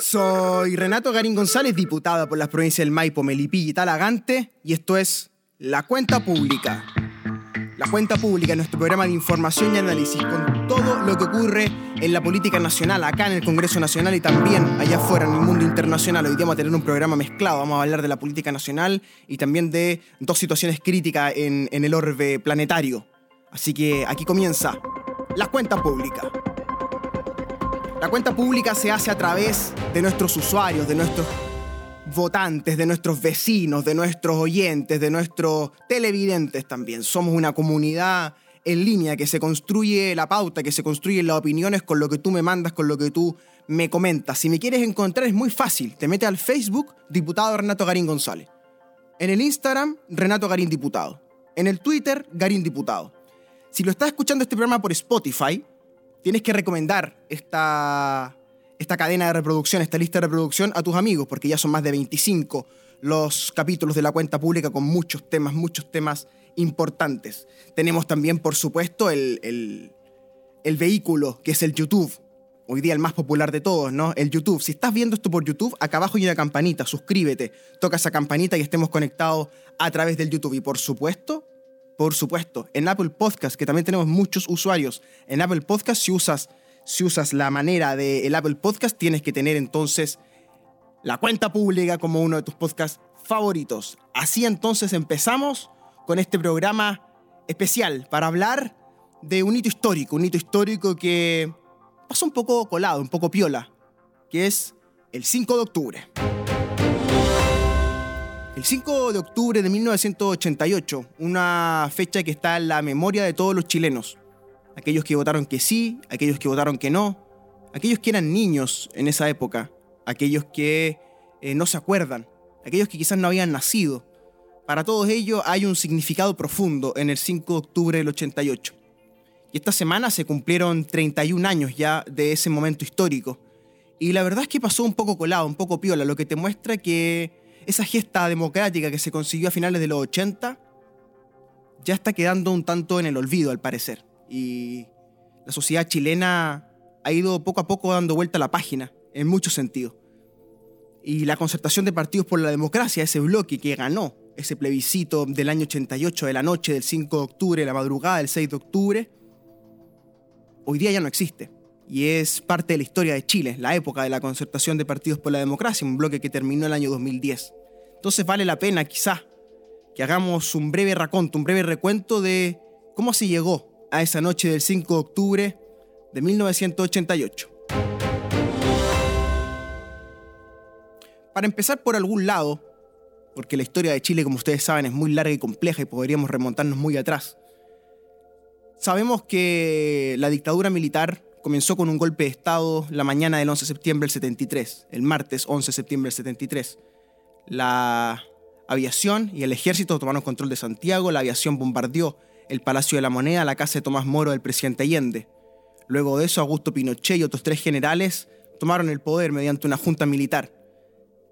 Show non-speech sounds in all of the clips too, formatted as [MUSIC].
Soy Renato Garín González, diputado por las provincias del Maipo, Melipilla y Talagante, y esto es La Cuenta Pública. La Cuenta Pública es nuestro programa de información y análisis con todo lo que ocurre en la política nacional, acá en el Congreso Nacional y también allá afuera en el mundo internacional. Hoy día vamos a tener un programa mezclado, vamos a hablar de la política nacional y también de dos situaciones críticas en el orbe planetario. Así que aquí comienza La Cuenta Pública. La cuenta pública se hace a través de nuestros usuarios, de nuestros votantes, de nuestros vecinos, de nuestros oyentes, de nuestros televidentes también. Somos una comunidad en línea que se construye la pauta, que se construyen las opiniones con lo que tú me mandas, con lo que tú me comentas. Si me quieres encontrar es muy fácil. Te metes al Facebook, diputado Renato Garín González. En el Instagram, Renato Garín Diputado. En el Twitter, Garín Diputado. Si lo estás escuchando este programa por Spotify, tienes que recomendar esta, esta cadena de reproducción, esta lista de reproducción a tus amigos, porque ya son más de 25 los capítulos de la cuenta pública con muchos temas, muchos temas importantes. Tenemos también, por supuesto, el, el, el vehículo, que es el YouTube. Hoy día el más popular de todos, ¿no? El YouTube. Si estás viendo esto por YouTube, acá abajo hay una campanita, suscríbete, toca esa campanita y estemos conectados a través del YouTube. Y por supuesto, por supuesto, en Apple Podcast, que también tenemos muchos usuarios. En Apple Podcast, si usas, si usas la manera del Apple Podcast, tienes que tener entonces la cuenta pública como uno de tus podcasts favoritos. Así entonces empezamos con este programa especial para hablar de un hito histórico, un hito histórico que pasó un poco colado, un poco piola, que es el 5 de octubre. El 5 de octubre de 1988, una fecha que está en la memoria de todos los chilenos. Aquellos que votaron que sí, aquellos que votaron que no, aquellos que eran niños en esa época, aquellos que eh, no se acuerdan, aquellos que quizás no habían nacido. Para todos ellos hay un significado profundo en el 5 de octubre del 88. Y esta semana se cumplieron 31 años ya de ese momento histórico. Y la verdad es que pasó un poco colado, un poco piola, lo que te muestra que esa gesta democrática que se consiguió a finales de los 80 ya está quedando un tanto en el olvido, al parecer. Y la sociedad chilena ha ido poco a poco dando vuelta a la página, en muchos sentidos. Y la concertación de partidos por la democracia, ese bloque que ganó ese plebiscito del año 88, de la noche del 5 de octubre, la madrugada del 6 de octubre, hoy día ya no existe. Y es parte de la historia de Chile, la época de la concertación de partidos por la democracia, un bloque que terminó el año 2010. Entonces vale la pena quizá que hagamos un breve raconto, un breve recuento de cómo se llegó a esa noche del 5 de octubre de 1988. Para empezar por algún lado, porque la historia de Chile, como ustedes saben, es muy larga y compleja y podríamos remontarnos muy atrás. Sabemos que la dictadura militar comenzó con un golpe de Estado la mañana del 11 de septiembre del 73, el martes 11 de septiembre del 73 la aviación y el ejército tomaron control de Santiago, la aviación bombardeó el Palacio de la Moneda, la casa de Tomás Moro del presidente Allende. Luego de eso, Augusto Pinochet y otros tres generales tomaron el poder mediante una junta militar.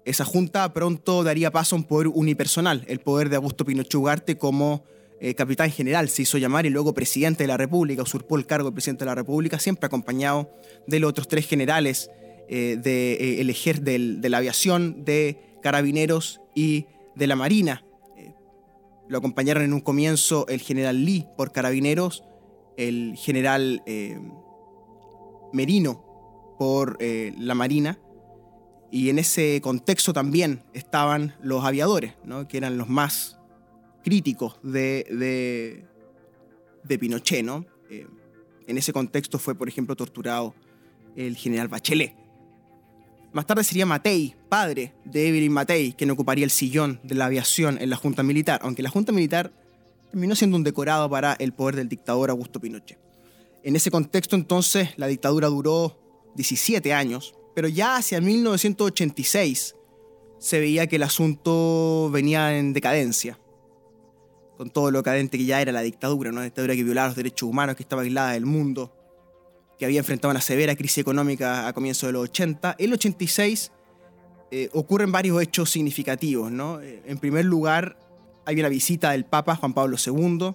Esa junta pronto daría paso a un poder unipersonal, el poder de Augusto Pinochet Ugarte como eh, capitán general, se hizo llamar y luego presidente de la República, usurpó el cargo de presidente de la República, siempre acompañado de los otros tres generales eh, de, eh, el de la aviación, de carabineros y de la Marina. Eh, lo acompañaron en un comienzo el general Lee por carabineros, el general eh, Merino por eh, la Marina, y en ese contexto también estaban los aviadores, ¿no? que eran los más críticos de, de, de Pinochet. ¿no? en ese contexto fue, por ejemplo, torturado el general Bachelet. Más tarde sería Matei, padre de Evelyn Matei, quien ocuparía el sillón de la aviación en la Junta Militar, aunque la Junta Militar terminó siendo un decorado para el poder del dictador Augusto Pinochet. En ese contexto entonces la dictadura duró 17 años, pero ya hacia 1986 se veía que el asunto venía en decadencia, con todo lo cadente que ya era la dictadura, una dictadura que violaba los derechos humanos, que estaba aislada del mundo, que había enfrentado una severa crisis económica a comienzos de los 80. En el 86 eh, ocurren varios hechos significativos. ¿no? Eh, en primer lugar, hay una visita del Papa Juan Pablo II.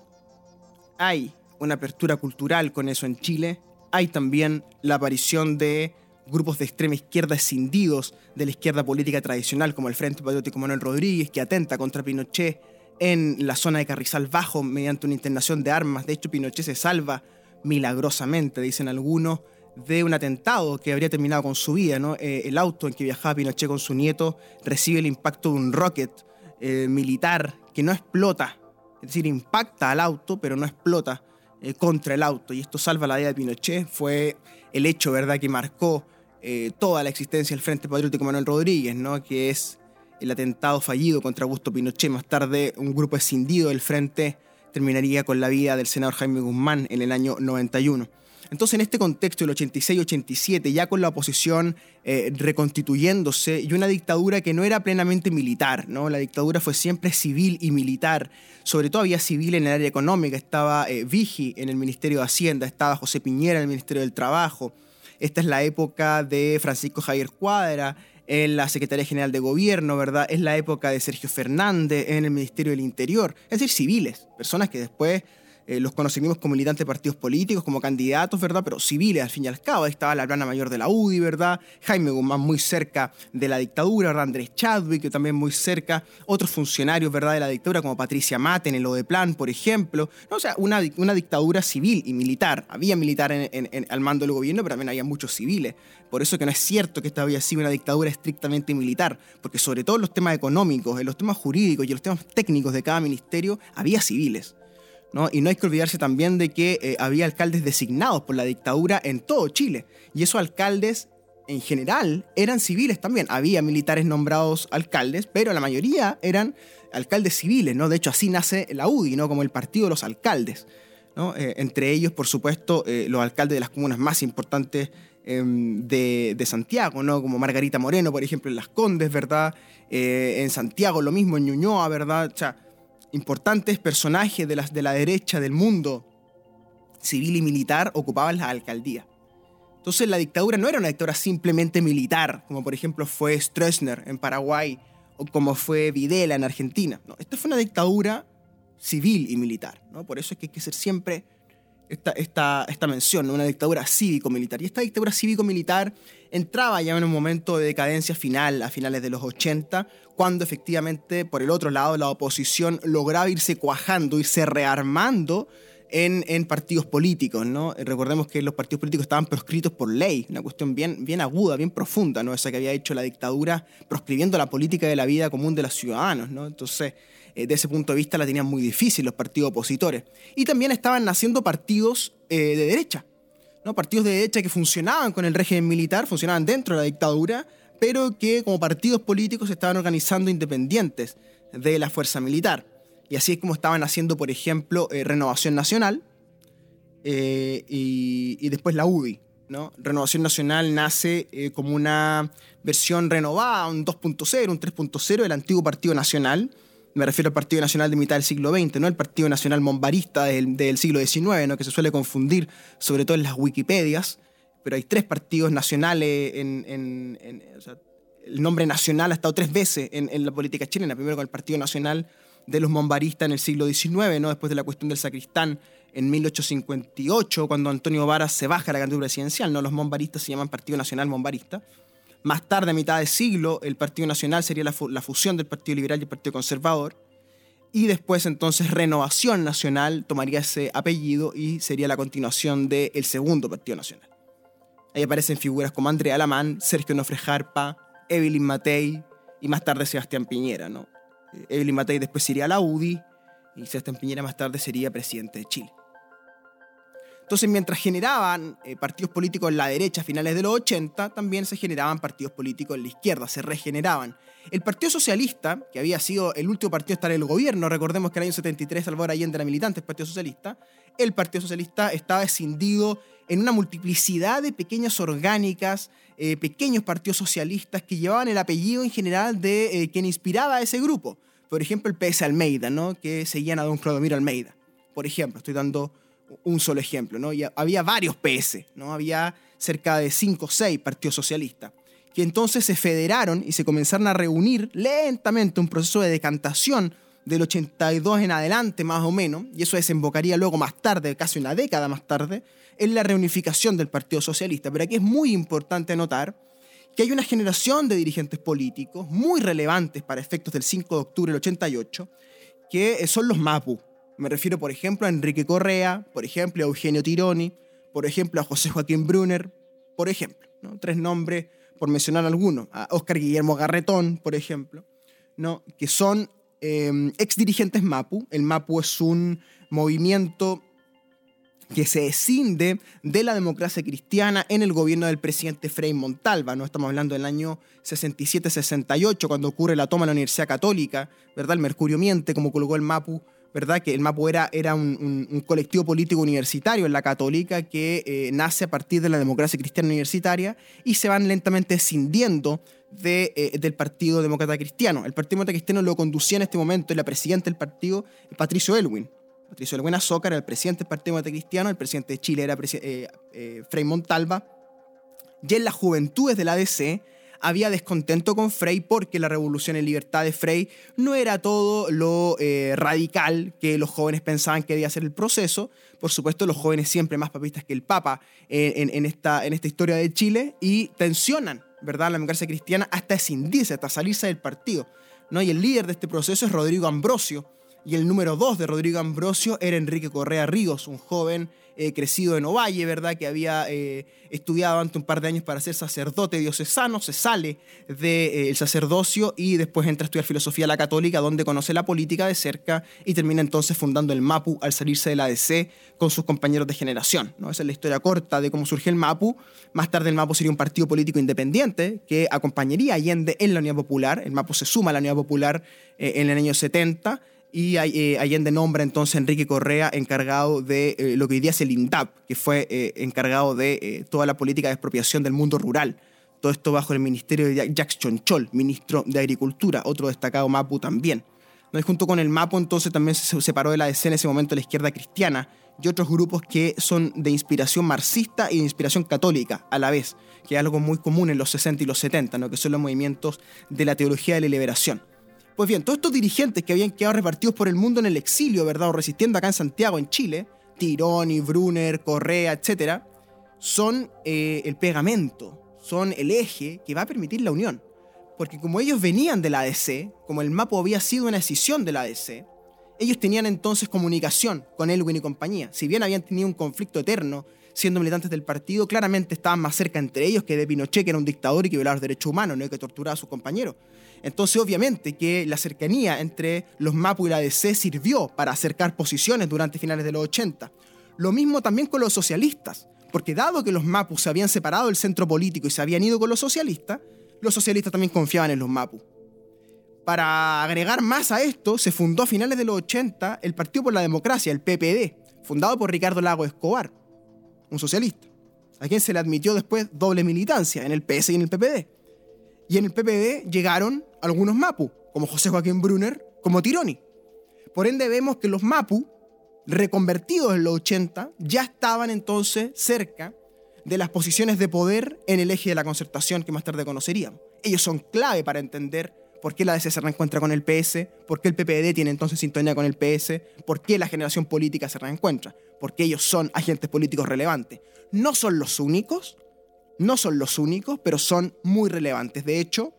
Hay una apertura cultural con eso en Chile. Hay también la aparición de grupos de extrema izquierda escindidos de la izquierda política tradicional, como el Frente Patriótico Manuel Rodríguez, que atenta contra Pinochet en la zona de Carrizal Bajo mediante una internación de armas. De hecho, Pinochet se salva milagrosamente, dicen algunos, de un atentado que habría terminado con su vida. ¿no? Eh, el auto en que viajaba Pinochet con su nieto recibe el impacto de un rocket eh, militar que no explota, es decir, impacta al auto, pero no explota eh, contra el auto. Y esto salva la vida de Pinochet. Fue el hecho ¿verdad? que marcó toda la existencia del Frente Patriótico Manuel Rodríguez, ¿no? que es el atentado fallido contra Augusto Pinochet. Más tarde, un grupo escindido del Frente terminaría con la vida del senador Jaime Guzmán en el año 91. Entonces, en este contexto, el 86-87, ya con la oposición eh, reconstituyéndose y una dictadura que no era plenamente militar, ¿no? La dictadura fue siempre civil y militar. Sobre todo había civil en el área económica, estaba eh, Vigi en el Ministerio de Hacienda, estaba José Piñera en el Ministerio del Trabajo. Esta es la época de Francisco Javier Cuadra en la Secretaría General de Gobierno, ¿verdad? Es la época de Sergio Fernández en el Ministerio del Interior, es decir, civiles, personas que después eh, los conocimos como militantes de partidos políticos, como candidatos, ¿verdad? Pero civiles, al fin y al cabo. Ahí estaba la plana mayor de la UDI, ¿verdad? Jaime Guzmán muy cerca de la dictadura, ¿verdad? Chadwick, también muy cerca. Otros funcionarios, ¿verdad? De la dictadura, como Patricia Mate en el Odeplan, por ejemplo. O sea, una, una dictadura civil y militar. Había militar en, al mando del gobierno, pero también había muchos civiles. Por eso que no es cierto que esta había sido una dictadura estrictamente militar, porque sobre todo en los temas económicos, en los temas jurídicos y en los temas técnicos de cada ministerio, había civiles. Y no hay que olvidarse también de que eh, había alcaldes designados por la dictadura en todo Chile. Y esos alcaldes, en general, eran civiles también. Había militares nombrados alcaldes, pero la mayoría eran alcaldes civiles, ¿no? De hecho, así nace la UDI, ¿no? Como el partido de los alcaldes. Eh, entre ellos, por supuesto, eh, los alcaldes de las comunas más importantes em, de, Santiago, ¿no? Como Margarita Moreno, por ejemplo, en Las Condes, ¿verdad? en Santiago lo mismo, en Ñuñoa, ¿verdad? O sea, importantes personajes de, las, de la derecha del mundo civil y militar ocupaban la alcaldía. Entonces la dictadura no era una dictadura simplemente militar, como por ejemplo fue Stroessner en Paraguay o como fue Videla en Argentina. No, esta fue una dictadura civil y militar. ¿no? Por eso es que hay que ser siempre esta, esta, mención, una dictadura cívico-militar. Y esta dictadura cívico-militar entraba ya en un momento de decadencia final, a finales de los 80, cuando efectivamente, por el otro lado, la oposición lograba irse cuajando, irse rearmando en, en, partidos políticos, ¿no? Recordemos que los partidos políticos estaban proscritos por ley, una cuestión bien, bien aguda, bien profunda, ¿no? Esa que había hecho la dictadura proscribiendo la política de la vida común de los ciudadanos, ¿no? Entonces, eh, de ese punto de vista la tenían muy difícil los partidos opositores. Y también estaban naciendo partidos eh, de derecha, ¿no? partidos de derecha que funcionaban con el régimen militar, funcionaban dentro de la dictadura, pero que como partidos políticos se estaban organizando independientes de la fuerza militar. Y así es como estaban haciendo, por ejemplo, eh, Renovación Nacional y, y, después la UDI. ¿no? Renovación Nacional nace como una versión renovada, un 2.0, un 3.0 del antiguo Partido Nacional, me refiero al Partido Nacional de mitad del siglo XX, no el Partido Nacional Mombarista del, siglo XIX, ¿no? que se suele confundir sobre todo en las Wikipedias, pero hay tres partidos nacionales en... el nombre nacional ha estado tres veces en, la política chilena, primero con el Partido Nacional de los Mombaristas en el siglo XIX, ¿no? después de la cuestión del sacristán en 1858, cuando Antonio Varas se baja a la candidatura presidencial, ¿no? los Mombaristas se llaman Partido Nacional Mombarista. Más tarde, a mitad de siglo, el Partido Nacional sería la, fusión del Partido Liberal y el Partido Conservador. Y después entonces Renovación Nacional tomaría ese apellido y sería la continuación del segundo Partido Nacional. Ahí aparecen figuras como Andrea Alamán, Sergio Nofre Jarpa, Evelyn Matei y más tarde Sebastián Piñera. ¿no? Evelyn Matei después iría a la UDI y Sebastián Piñera más tarde sería presidente de Chile. Entonces, mientras generaban eh, partidos políticos en la derecha a finales de los 80, también se generaban partidos políticos en la izquierda, se regeneraban. El Partido Socialista, que había sido el último partido a estar en el gobierno, recordemos que en el año 73 Salvador Allende era militante del Partido Socialista, el Partido Socialista estaba escindido en una multiplicidad de pequeñas orgánicas, eh, pequeños partidos socialistas que llevaban el apellido en general de eh, quien inspiraba a ese grupo. Por ejemplo, el PS Almeida, ¿no? que seguían a don Clodomiro Almeida. Por ejemplo, estoy dando un solo ejemplo, ¿no? Había varios PS, ¿no? Había cerca de 5 o 6 partidos socialistas, que entonces se federaron y se comenzaron a reunir lentamente, un proceso de decantación del 82 en adelante más o menos, y eso desembocaría luego más tarde, casi una década más tarde, en la reunificación del Partido Socialista. Pero aquí es muy importante notar que hay una generación de dirigentes políticos muy relevantes para efectos del 5 de octubre del 88, que son los MAPU. Me refiero, por ejemplo, a Enrique Correa, por ejemplo, a Eugenio Tironi, por ejemplo, a José Joaquín Brunner, por ejemplo. Tres nombres, por mencionar algunos. A Oscar Guillermo Garretón, por ejemplo, ¿no? que son eh, ex dirigentes MAPU. El MAPU es un movimiento que se escinde de la democracia cristiana en el gobierno del presidente Frei Montalva. ¿no? Estamos hablando del año 67-68, cuando ocurre la toma de la Universidad Católica, ¿verdad? El Mercurio miente, como colocó el MAPU, ¿verdad? Que el MAPU era, era un, un, colectivo político universitario en la Católica que eh, nace a partir de la democracia cristiana universitaria y se van lentamente escindiendo de, eh, del Partido Demócrata Cristiano. El Partido Demócrata Cristiano lo conducía en este momento la presidenta del partido, Patricio Elwin. Patricio Elwin Azócar era el presidente del Partido Demócrata Cristiano, el presidente de Chile era eh, eh, Frei Montalva. Y en las juventudes de la ADC había descontento con Frey porque la revolución en libertad de Frey no era todo lo eh, radical que los jóvenes pensaban que debía ser el proceso. Por supuesto, los jóvenes siempre más papistas que el Papa en, esta, en esta historia de Chile y tensionan ¿verdad? la democracia cristiana hasta escindirse, hasta salirse del partido. ¿no? Y el líder de este proceso es Rodrigo Ambrosio. Y el número dos de Rodrigo Ambrosio era Enrique Correa Ríos, un joven eh, crecido en Ovalle, ¿verdad? Que había eh, estudiado antes un par de años para ser sacerdote diocesano, se sale del de, eh, sacerdocio y después entra a estudiar filosofía a la católica, donde conoce la política de cerca y termina entonces fundando el MAPU al salirse de la ADC con sus compañeros de generación. ¿no? Esa es la historia corta de cómo surgió el MAPU. Más tarde el MAPU sería un partido político independiente que acompañaría a Allende en la Unidad Popular. El MAPU se suma a la Unidad Popular en el año 70 y eh, Allende nombra entonces a Enrique Correa encargado de eh, lo que hoy día es el INDAP, que fue eh, encargado de eh, toda la política de expropiación del mundo rural. Todo esto bajo el ministerio de Jacques Chonchol, ministro de Agricultura, otro destacado Mapu también. ¿No? Y junto con el Mapu entonces también se separó de la DC en ese momento la izquierda cristiana y otros grupos que son de inspiración marxista y de inspiración católica a la vez, que es algo muy común en los 60 y los 70, ¿no? que son los movimientos de la teología de la liberación. Pues bien, todos estos dirigentes que habían quedado repartidos por el mundo en el exilio, ¿verdad? O resistiendo acá en Santiago, en Chile, Tironi, Brunner, Correa, etc., son eh, el pegamento, son el eje que va a permitir la unión. Porque como ellos venían de la ADC, como el MAPO había sido una decisión de la ADC, ellos tenían entonces comunicación con Elwin y compañía. Si bien habían tenido un conflicto eterno siendo militantes del partido, claramente estaban más cerca entre ellos que de Pinochet, que era un dictador y que violaba los derechos humanos, no hay que torturar a sus compañeros. Entonces, obviamente, que la cercanía entre los MAPU y la ADC sirvió para acercar posiciones durante finales de los 80. Lo mismo también con los socialistas, porque dado que los MAPU se habían separado del centro político y se habían ido con los socialistas, los socialistas también confiaban en los MAPU. Para agregar más a esto, se fundó a finales de los 80 el Partido por la Democracia, el PPD, fundado por Ricardo Lago Escobar, un socialista, a quien se le admitió después doble militancia en el PS y en el PPD. Y en el PPD llegaron algunos Mapu, como José Joaquín Brunner, como Tironi. Por ende vemos que los Mapu, reconvertidos en los 80, ya estaban entonces cerca de las posiciones de poder en el eje de la concertación que más tarde conoceríamos. Ellos son clave para entender por qué la DC se reencuentra con el PS, por qué el PPD tiene entonces sintonía con el PS, por qué la generación política se reencuentra, porque ellos son agentes políticos relevantes. No son los únicos, no son los únicos, pero son muy relevantes. De hecho,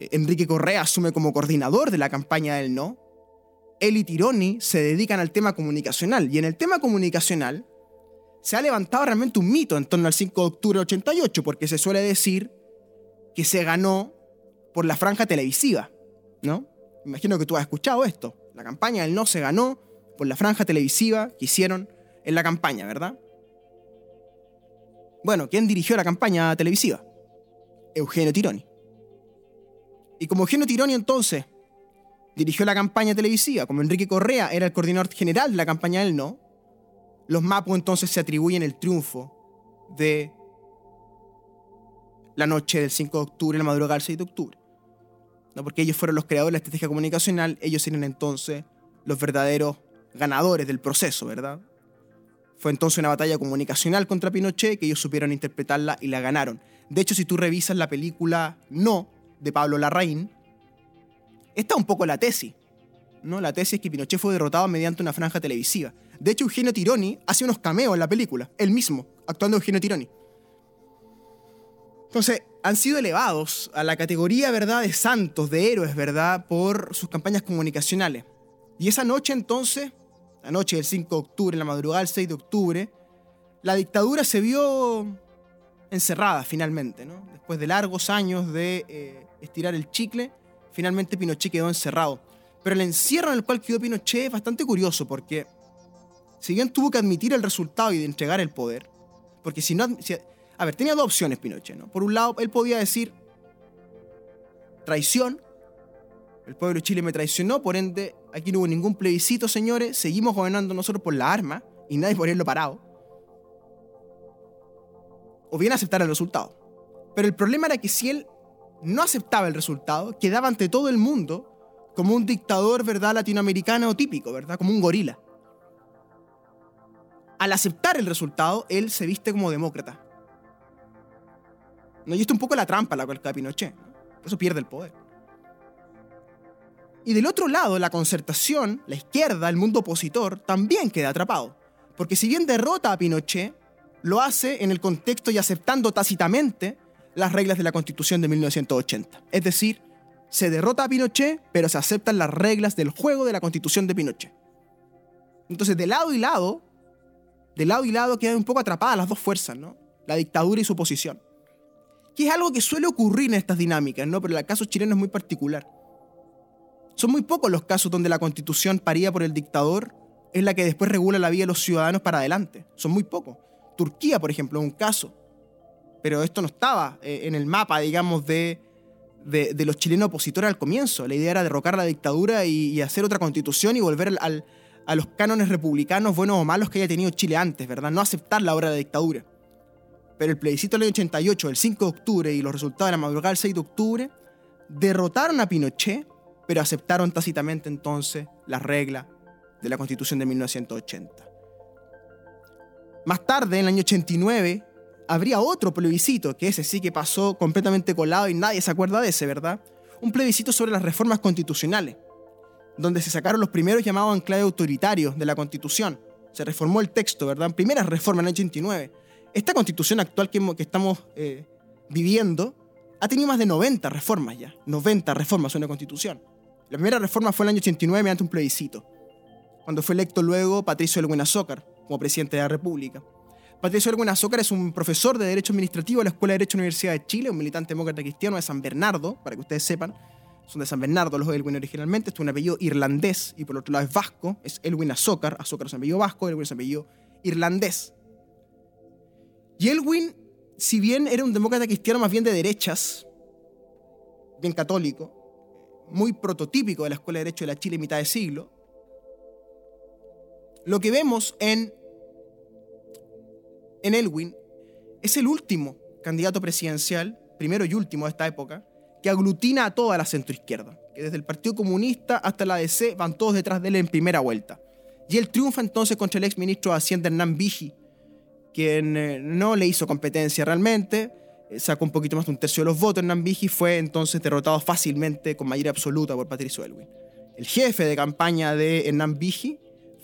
Enrique Correa asume como coordinador de la campaña del no. Él y Tironi se dedican al tema comunicacional. Y en el tema comunicacional se ha levantado realmente un mito en torno al 5 de octubre de 88, porque se suele decir que se ganó por la franja televisiva, ¿no? Imagino que tú has escuchado esto. La campaña del no se ganó por la franja televisiva que hicieron en la campaña, ¿verdad? Bueno, ¿quién dirigió la campaña televisiva? Eugenio Tironi. Y como Eugenio Tironi entonces dirigió la campaña televisiva, como Enrique Correa era el coordinador general de la campaña del no, los Mapu entonces se atribuyen el triunfo de la noche del 5 de octubre, la madrugada del 6 de octubre. ¿No? Porque ellos fueron los creadores de la estrategia comunicacional, ellos serían entonces los verdaderos ganadores del proceso, ¿verdad? Fue entonces una batalla comunicacional contra Pinochet que ellos supieron interpretarla y la ganaron. De hecho, si tú revisas la película No de Pablo Larraín, está un poco la tesis. ¿no? La tesis es que Pinochet fue derrotado mediante una franja televisiva. De hecho, Eugenio Tironi hace unos cameos en la película, él mismo, actuando Eugenio Tironi. Entonces, han sido elevados a la categoría, ¿verdad?, de santos, de héroes, ¿verdad?, por sus campañas comunicacionales. Y esa noche entonces, la noche del 5 de octubre, en la madrugada del 6 de octubre, la dictadura se vio encerrada finalmente, ¿no? Después de largos años de eh, estirar el chicle, finalmente Pinochet quedó encerrado. Pero el encierro en el cual quedó Pinochet es bastante curioso porque, si bien tuvo que admitir el resultado y entregar el poder, porque si no, a ver, tenía dos opciones Pinochet, ¿no? Por un lado, él podía decir traición, el pueblo de Chile me traicionó, por ende, aquí no hubo ningún plebiscito, señores, seguimos gobernando nosotros por la arma y nadie por lo parado. O bien aceptar el resultado. Pero el problema era que si él no aceptaba el resultado, quedaba ante todo el mundo como un dictador, ¿verdad?, latinoamericano típico, ¿verdad?, como un gorila. Al aceptar el resultado, él se viste como demócrata. ¿no? Y esto es un poco la trampa la cual cae Pinochet. Por eso pierde el poder. Y del otro lado, la concertación, la izquierda, el mundo opositor, también queda atrapado. Porque si bien derrota a Pinochet, lo hace en el contexto y aceptando tácitamente las reglas de la Constitución de 1980. Es decir, se derrota a Pinochet, pero se aceptan las reglas del juego de la Constitución de Pinochet. Entonces, de lado y lado, de lado y lado quedan un poco atrapadas las dos fuerzas, ¿no? La dictadura y su oposición que es algo que suele ocurrir en estas dinámicas, ¿no? Pero el caso chileno es muy particular. Son muy pocos los casos donde la constitución parida por el dictador es la que después regula la vida de los ciudadanos para adelante. Son muy pocos. Turquía, por ejemplo, es un caso. Pero esto no estaba eh, en el mapa, digamos, de, de, los chilenos opositores al comienzo. La idea era derrocar la dictadura y, hacer otra constitución y volver a los cánones republicanos, buenos o malos, que haya tenido Chile antes, ¿verdad? No aceptar la obra de la dictadura. Pero el plebiscito del año 88, el 5 de octubre, y los resultados de la madrugada del 6 de octubre, derrotaron a Pinochet, pero aceptaron tácitamente entonces las reglas de la Constitución de 1980. Más tarde, en el año 89, habría otro plebiscito, que ese sí que pasó completamente colado y nadie se acuerda de ese, ¿verdad? Un plebiscito sobre las reformas constitucionales, donde se sacaron los primeros llamados enclaves autoritarios de la Constitución. Se reformó el texto, ¿verdad? Primeras reformas en el 89 esta constitución actual que, estamos eh, viviendo ha tenido más de 90 reformas ya. 90 reformas en una constitución. La primera reforma fue en el año 89 mediante un plebiscito, cuando fue electo luego Patricio Elwin Azócar como presidente de la República. Patricio Elwin Azócar es un profesor de Derecho Administrativo de la Escuela de Derecho de la Universidad de Chile, un militante demócrata cristiano de San Bernardo, para que ustedes sepan. Son de San Bernardo los Elwin originalmente. Es un apellido irlandés y por otro lado es vasco. Es Elwin Azócar. Azócar es un apellido vasco, Elwin es un apellido irlandés. Y Elwin, si bien era un demócrata cristiano más bien de derechas, bien católico, muy prototípico de la Escuela de Derecho de la Chile mitad de siglo, lo que vemos en, en Elwin es el último candidato presidencial, primero y último de esta época, que aglutina a toda la centroizquierda, que desde el Partido Comunista hasta la DC van todos detrás de él en primera vuelta. Y él triunfa entonces contra el ex ministro de Hacienda Hernán Vigi, quien eh, no le hizo competencia realmente, eh, sacó un poquito más de un tercio de los votos en Nambiji, fue entonces derrotado fácilmente con mayoría absoluta por Patricio Elwin. El jefe de campaña de Hernán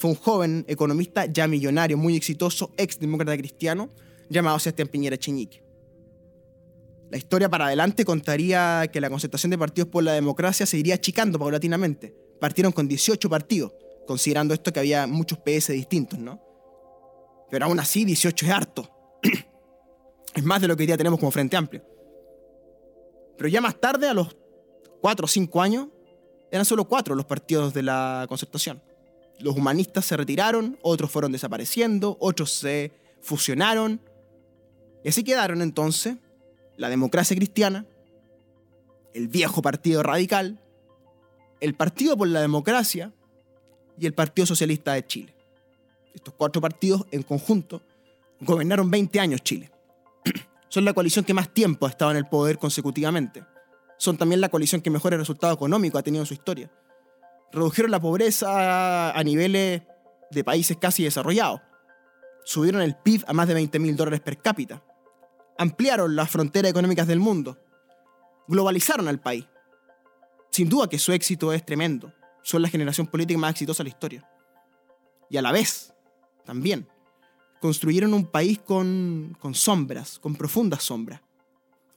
fue un joven economista ya millonario, muy exitoso, ex demócrata cristiano, llamado Sebastián Piñera Cheñique. La historia para adelante contaría que la concentración de partidos por la democracia se iría achicando paulatinamente. Partieron con 18 partidos, considerando esto que había muchos PS distintos, ¿no? Pero aún así, 18 es harto. [CLEARS THROAT] es más de lo que hoy día tenemos como Frente Amplio. Pero ya más tarde, a los 4 o 5 años, eran solo 4 los partidos de la concertación. Los humanistas se retiraron, otros fueron desapareciendo, otros se fusionaron. Y así quedaron entonces la democracia cristiana, el viejo partido radical, el Partido por la Democracia y el Partido Socialista de Chile estos cuatro partidos en conjunto, gobernaron 20 años Chile. [CLEARS THROAT] Son la coalición que más tiempo ha estado en el poder consecutivamente. Son también la coalición que mejores resultados económicos ha tenido en su historia. Redujeron la pobreza a niveles de países casi desarrollados. Subieron el PIB a más de 20 mil dólares per cápita. Ampliaron las fronteras económicas del mundo. Globalizaron al país. Sin duda que su éxito es tremendo. son la generación política más exitosa de la historia. Y a la vez, también, construyeron un país con, con sombras, con profundas sombras.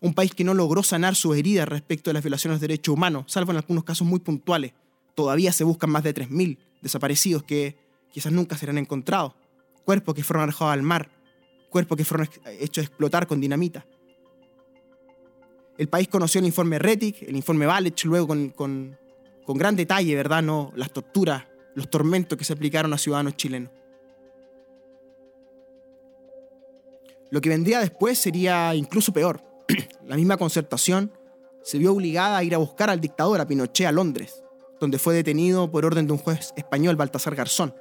Un país que no logró sanar sus heridas respecto de las violaciones de derechos humanos, salvo en algunos casos muy puntuales. Todavía se buscan más de 3.000 desaparecidos que quizás nunca serán encontrados. Cuerpos que fueron arrojados al mar, cuerpos que fueron hechos explotar con dinamita. El país conoció el informe Retic, el informe Valech, luego con, con, con gran detalle, ¿verdad? No, las torturas, los tormentos que se aplicaron a ciudadanos chilenos. Lo que vendría después sería incluso peor. [CLEARS THROAT] La misma concertación se vio obligada a ir a buscar al dictador, a Pinochet, a Londres, donde fue detenido por orden de un juez español, Baltasar Garzón,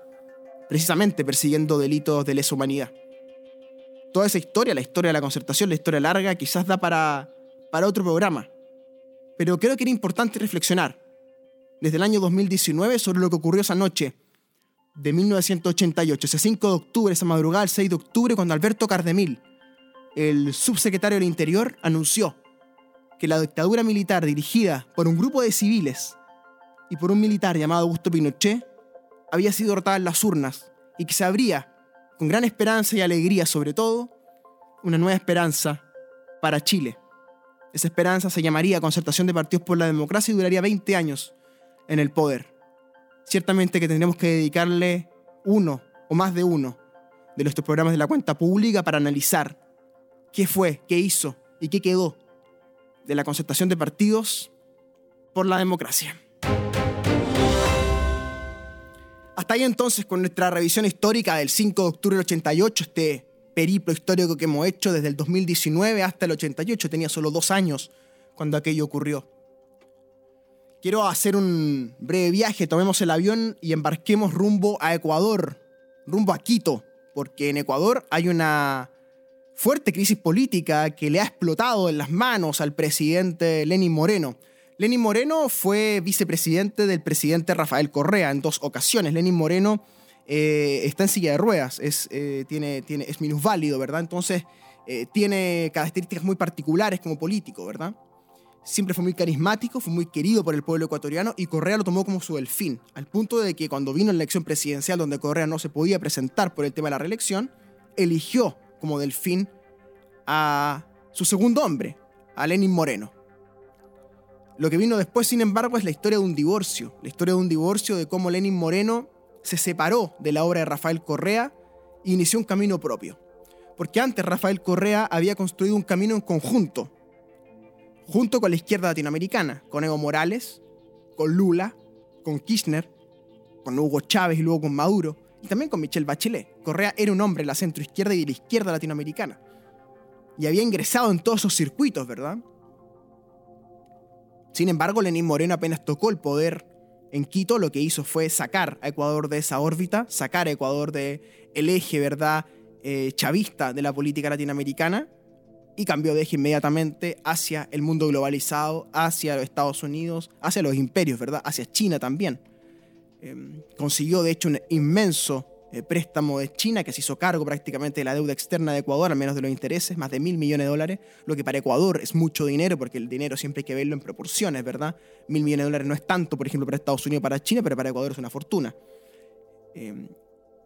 precisamente persiguiendo delitos de lesa humanidad. Toda esa historia, la historia de la concertación, la historia larga, quizás da para, para otro programa. Pero creo que era importante reflexionar desde el año 2019 sobre lo que ocurrió esa noche de 1988, ese 5 de octubre, esa madrugada, el 6 de octubre, cuando Alberto Cardemil, el subsecretario del Interior, anunció que la dictadura militar dirigida por un grupo de civiles y por un militar llamado Augusto Pinochet había sido derrotada en las urnas y que se abría, con gran esperanza y alegría sobre todo, una nueva esperanza para Chile. Esa esperanza se llamaría Concertación de Partidos por la Democracia y duraría 20 años en el poder ciertamente que tendremos que dedicarle uno o más de uno de nuestros programas de la cuenta pública para analizar qué fue, qué hizo y qué quedó de la concertación de partidos por la democracia. Hasta ahí entonces con nuestra revisión histórica del 5 de octubre del 88, este periplo histórico que hemos hecho desde el 2019 hasta el 88, tenía solo dos años cuando aquello ocurrió. Quiero hacer un breve viaje, tomemos el avión y embarquemos rumbo a Ecuador, rumbo a Quito, porque en Ecuador hay una fuerte crisis política que le ha explotado en las manos al presidente Lenin Moreno. Lenin Moreno fue vicepresidente del presidente Rafael Correa en dos ocasiones. Lenin Moreno eh, está en silla de ruedas, es, eh, tiene, tiene, es minusválido, ¿verdad? Entonces eh, tiene características muy particulares como político, ¿verdad? siempre fue muy carismático, fue muy querido por el pueblo ecuatoriano y Correa lo tomó como su delfín, al punto de que cuando vino la elección presidencial donde Correa no se podía presentar por el tema de la reelección, eligió como delfín a su segundo hombre, a Lenin Moreno. Lo que vino después, sin embargo, es la historia de un divorcio, la historia de un divorcio de cómo Lenin Moreno se separó de la obra de Rafael Correa e inició un camino propio. Porque antes Rafael Correa había construido un camino en conjunto junto con la izquierda latinoamericana, con Evo Morales, con Lula, con Kirchner, con Hugo Chávez y luego con Maduro, y también con Michelle Bachelet. Correa era un hombre de la centroizquierda y de la izquierda latinoamericana. Y había ingresado en todos esos circuitos, ¿verdad? Sin embargo, Lenín Moreno apenas tocó el poder en Quito, lo que hizo fue sacar a Ecuador de esa órbita, sacar a Ecuador del eje, ¿verdad?, eh, chavista de la política latinoamericana y cambió de eje inmediatamente hacia el mundo globalizado, hacia los Estados Unidos, hacia los imperios, ¿verdad? Hacia China también. Em, consiguió, de hecho, un inmenso eh, préstamo de China que se hizo cargo prácticamente de la deuda externa de Ecuador, al menos de los intereses, más de mil millones de dólares, lo que para Ecuador es mucho dinero, porque el dinero siempre hay que verlo en proporciones, ¿verdad? Mil millones de dólares no es tanto, por ejemplo, para Estados Unidos para China, pero para Ecuador es una fortuna. Em,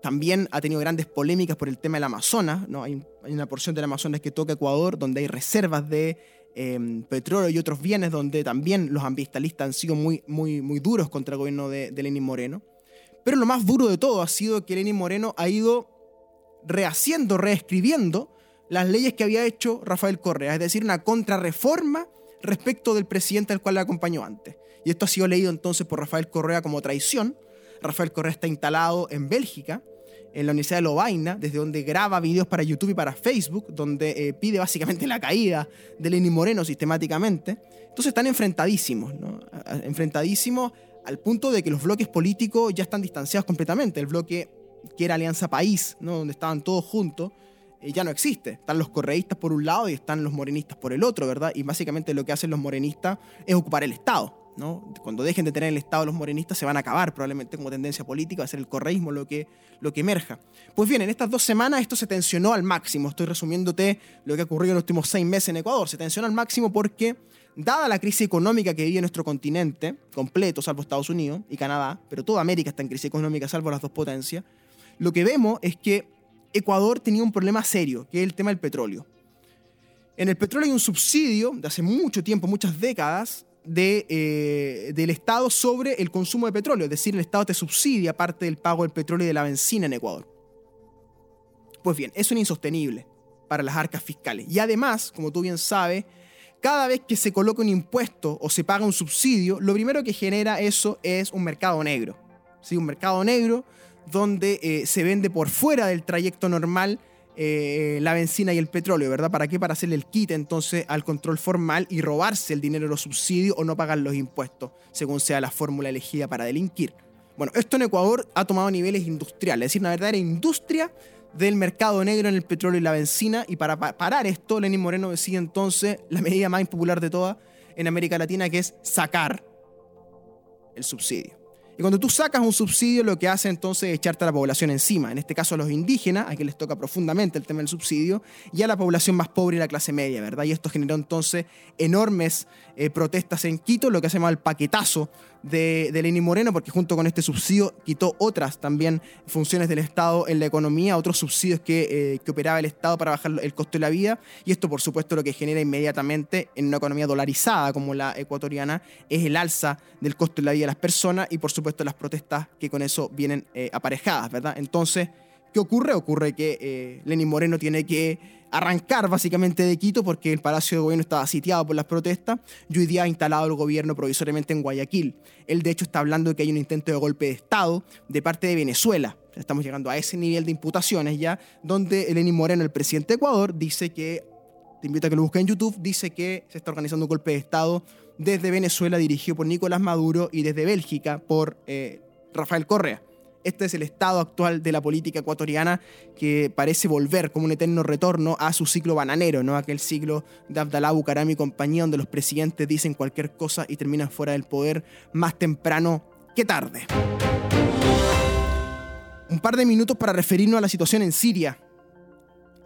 también ha tenido grandes polémicas por el tema del Amazonas. ¿no? Hay, una porción del Amazonas que toca Ecuador donde hay reservas de em, petróleo y otros bienes donde también los ambientalistas han sido muy, muy, muy duros contra el gobierno de, de Lenín Moreno. Pero lo más duro de todo ha sido que Lenín Moreno ha ido rehaciendo, reescribiendo las leyes que había hecho Rafael Correa, es decir, una contrarreforma respecto del presidente al cual le acompañó antes. Y esto ha sido leído entonces por Rafael Correa como traición. Rafael Correa está instalado en Bélgica en la Universidad de Lovaina, desde donde graba videos para YouTube y para Facebook, donde eh, pide básicamente la caída de Lenín Moreno sistemáticamente. Entonces están enfrentadísimos, enfrentadísimos al punto de que los bloques políticos ya están distanciados completamente. El bloque que era Alianza País, ¿no? donde estaban todos juntos, eh, ya no existe. Están los correístas por un lado y están los morenistas por el otro, ¿verdad? Y básicamente lo que hacen los morenistas es ocupar el Estado. ¿no? Cuando dejen de tener el Estado los morenistas se van a acabar probablemente como tendencia política, va a ser el correísmo lo que, lo que emerja. Pues bien, en estas dos semanas esto se tensionó al máximo. Estoy resumiéndote lo que ha ocurrido en los últimos seis meses en Ecuador. Se tensionó al máximo porque, dada la crisis económica que vive nuestro continente, completo, salvo Estados Unidos y Canadá, pero toda América está en crisis económica, salvo las dos potencias, lo que vemos es que Ecuador tenía un problema serio, que es el tema del petróleo. En el petróleo hay un subsidio de hace mucho tiempo, muchas décadas, de, eh, del Estado sobre el consumo de petróleo. Es decir, el Estado te subsidia parte del pago del petróleo y de la benzina en Ecuador. Pues bien, eso es insostenible para las arcas fiscales. Y además, como tú bien sabes, cada vez que se coloca un impuesto o se paga un subsidio, lo primero que genera eso es un mercado negro. ¿sí? Un mercado negro donde eh, se vende por fuera del trayecto normal eh, la benzina y el petróleo, ¿verdad? ¿Para qué? Para hacerle el quite entonces al control formal y robarse el dinero de los subsidios o no pagar los impuestos, según sea la fórmula elegida para delinquir. Bueno, esto en Ecuador ha tomado niveles industriales, es decir, una verdadera industria del mercado negro en el petróleo y la benzina. Y para parar esto, Lenín Moreno decide entonces la medida más impopular de todas en América Latina, que es sacar el subsidio. Y cuando tú sacas un subsidio, lo que hace entonces es echarte a la población encima. En este caso a los indígenas, a quienes les toca profundamente el tema del subsidio, y a la población más pobre y la clase media, ¿verdad? Y esto generó entonces enormes eh, protestas en Quito, lo que se llama el paquetazo de, de Lenín Moreno, porque junto con este subsidio quitó otras también funciones del Estado en la economía, otros subsidios que, eh, que operaba el Estado para bajar el costo de la vida, y esto por supuesto lo que genera inmediatamente en una economía dolarizada como la ecuatoriana es el alza del costo de la vida de las personas y por supuesto las protestas que con eso vienen eh, aparejadas, ¿verdad? Entonces, ¿qué ocurre? Ocurre que eh, Lenín Moreno tiene que arrancar básicamente de Quito porque el Palacio de Gobierno estaba sitiado por las protestas y hoy día ha instalado el gobierno provisoriamente en Guayaquil. Él de hecho está hablando de que hay un intento de golpe de Estado de parte de Venezuela. Estamos llegando a ese nivel de imputaciones ya, donde Lenín Moreno, el presidente de Ecuador, dice que, te invito a que lo busques en YouTube, dice que se está organizando un golpe de Estado desde Venezuela dirigido por Nicolás Maduro y desde Bélgica por eh, Rafael Correa. Este es el estado actual de la política ecuatoriana que parece volver como un eterno retorno a su ciclo bananero, ¿no? Aquel ciclo de Abdalá Bucaram y compañía donde los presidentes dicen cualquier cosa y terminan fuera del poder más temprano que tarde. Un par de minutos para referirnos a la situación en Siria.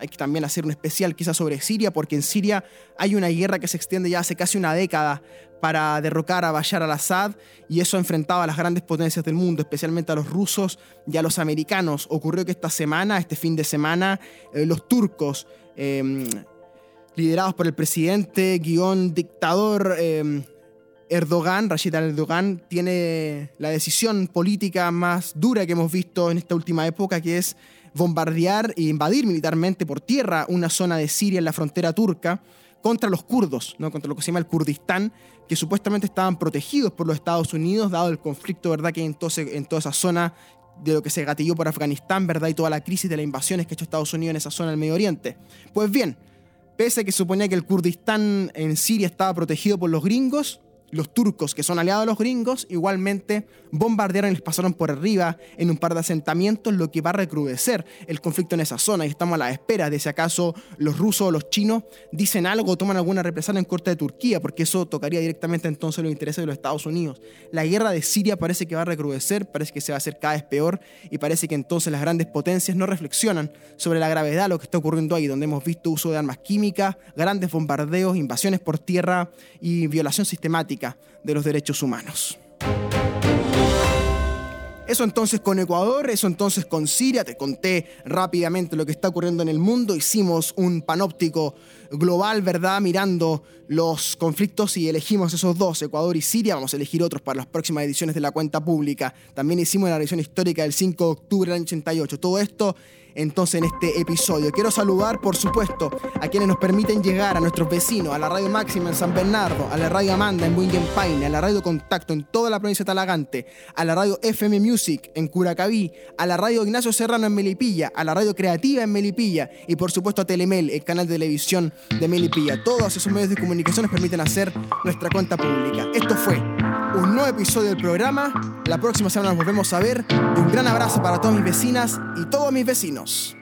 Hay que también hacer un especial quizás sobre Siria, porque en Siria hay una guerra que se extiende ya hace casi una década para derrocar a Bashar al-Assad y eso ha enfrentado a las grandes potencias del mundo, especialmente a los rusos y a los americanos. Ocurrió que esta semana, este fin de semana, eh, los turcos, eh, liderados por el presidente, guion dictador eh, Erdogan, Rashid al-Erdogan, tiene la decisión política más dura que hemos visto en esta última época, que es bombardear e invadir militarmente por tierra una zona de Siria en la frontera turca contra los kurdos, ¿no? contra lo que se llama el Kurdistán, que supuestamente estaban protegidos por los Estados Unidos, dado el conflicto ¿verdad? que hay en, toda esa zona de lo que se gatilló por Afganistán, ¿verdad? Y toda la crisis de las invasiones que ha hecho Estados Unidos en esa zona del Medio Oriente. Pues bien, pese a que suponía que el Kurdistán en Siria estaba protegido por los gringos, los turcos, que son aliados de los gringos, igualmente bombardearon y les pasaron por arriba en un par de asentamientos, lo que va a recrudecer el conflicto en esa zona. Y estamos a la espera de si acaso los rusos o los chinos dicen algo o toman alguna represalia en corte de Turquía, porque eso tocaría directamente entonces los intereses de los Estados Unidos. La guerra de Siria parece que va a recrudecer, parece que se va a hacer cada vez peor y parece que entonces las grandes potencias no reflexionan sobre la gravedad de lo que está ocurriendo ahí, donde hemos visto uso de armas químicas, grandes bombardeos, invasiones por tierra y violación sistemática de los derechos humanos. Eso entonces con Ecuador, eso entonces con Siria, te conté rápidamente lo que está ocurriendo en el mundo, hicimos un panóptico global, ¿verdad? Mirando los conflictos y elegimos esos dos, Ecuador y Siria, vamos a elegir otros para las próximas ediciones de la cuenta pública. También hicimos la edición histórica del 5 de octubre del 88. Todo esto entonces en este episodio. Quiero saludar, por supuesto, a quienes nos permiten llegar a nuestros vecinos, a la Radio Máxima en San Bernardo, a la Radio Amanda en Paine, a la Radio Contacto en toda la provincia de Talagante, a la Radio FM Music en Curacaví, a la Radio Ignacio Serrano en Melipilla, a la Radio Creativa en Melipilla y por supuesto a Telemel, el canal de televisión de Melipilla. Todos esos medios de comunicación nos permiten hacer nuestra cuenta pública. Esto fue un nuevo episodio del programa. La próxima semana nos volvemos a ver. Un gran abrazo para todas mis vecinas y todos mis vecinos. House.